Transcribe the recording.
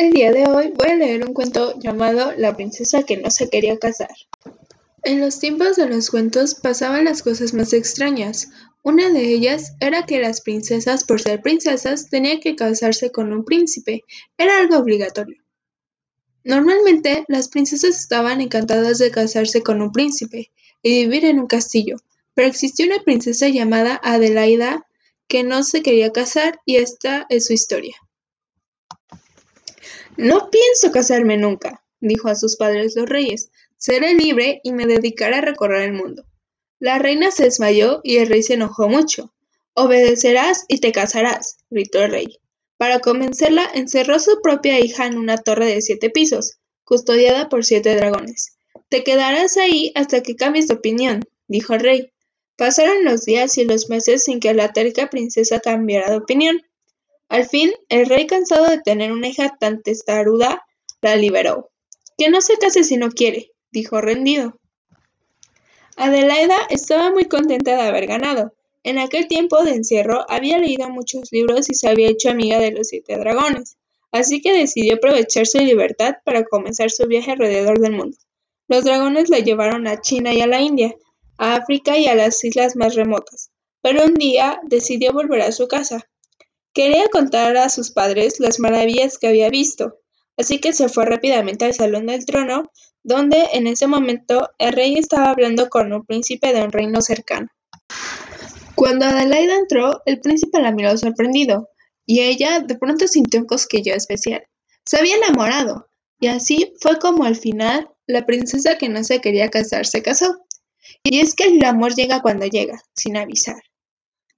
El día de hoy voy a leer un cuento llamado La princesa que no se quería casar. En los tiempos de los cuentos pasaban las cosas más extrañas. Una de ellas era que las princesas, por ser princesas, tenían que casarse con un príncipe. Era algo obligatorio. Normalmente, las princesas estaban encantadas de casarse con un príncipe y vivir en un castillo, pero existió una princesa llamada Adelaida que no se quería casar y esta es su historia. No pienso casarme nunca, dijo a sus padres los reyes. Seré libre y me dedicaré a recorrer el mundo. La reina se desmayó y el rey se enojó mucho. Obedecerás y te casarás, gritó el rey. Para convencerla, encerró su propia hija en una torre de siete pisos, custodiada por siete dragones. Te quedarás ahí hasta que cambies de opinión, dijo el rey. Pasaron los días y los meses sin que la terca princesa cambiara de opinión. Al fin, el rey, cansado de tener una hija tan testaruda, la liberó. Que no se case si no quiere, dijo rendido. Adelaida estaba muy contenta de haber ganado. En aquel tiempo de encierro había leído muchos libros y se había hecho amiga de los siete dragones, así que decidió aprovechar su libertad para comenzar su viaje alrededor del mundo. Los dragones la llevaron a China y a la India, a África y a las islas más remotas, pero un día decidió volver a su casa. Quería contar a sus padres las maravillas que había visto, así que se fue rápidamente al salón del trono, donde en ese momento el rey estaba hablando con un príncipe de un reino cercano. Cuando Adelaida entró, el príncipe la miró sorprendido, y ella de pronto sintió un cosquillo especial. Se había enamorado, y así fue como al final la princesa que no se quería casar se casó. Y es que el amor llega cuando llega, sin avisar.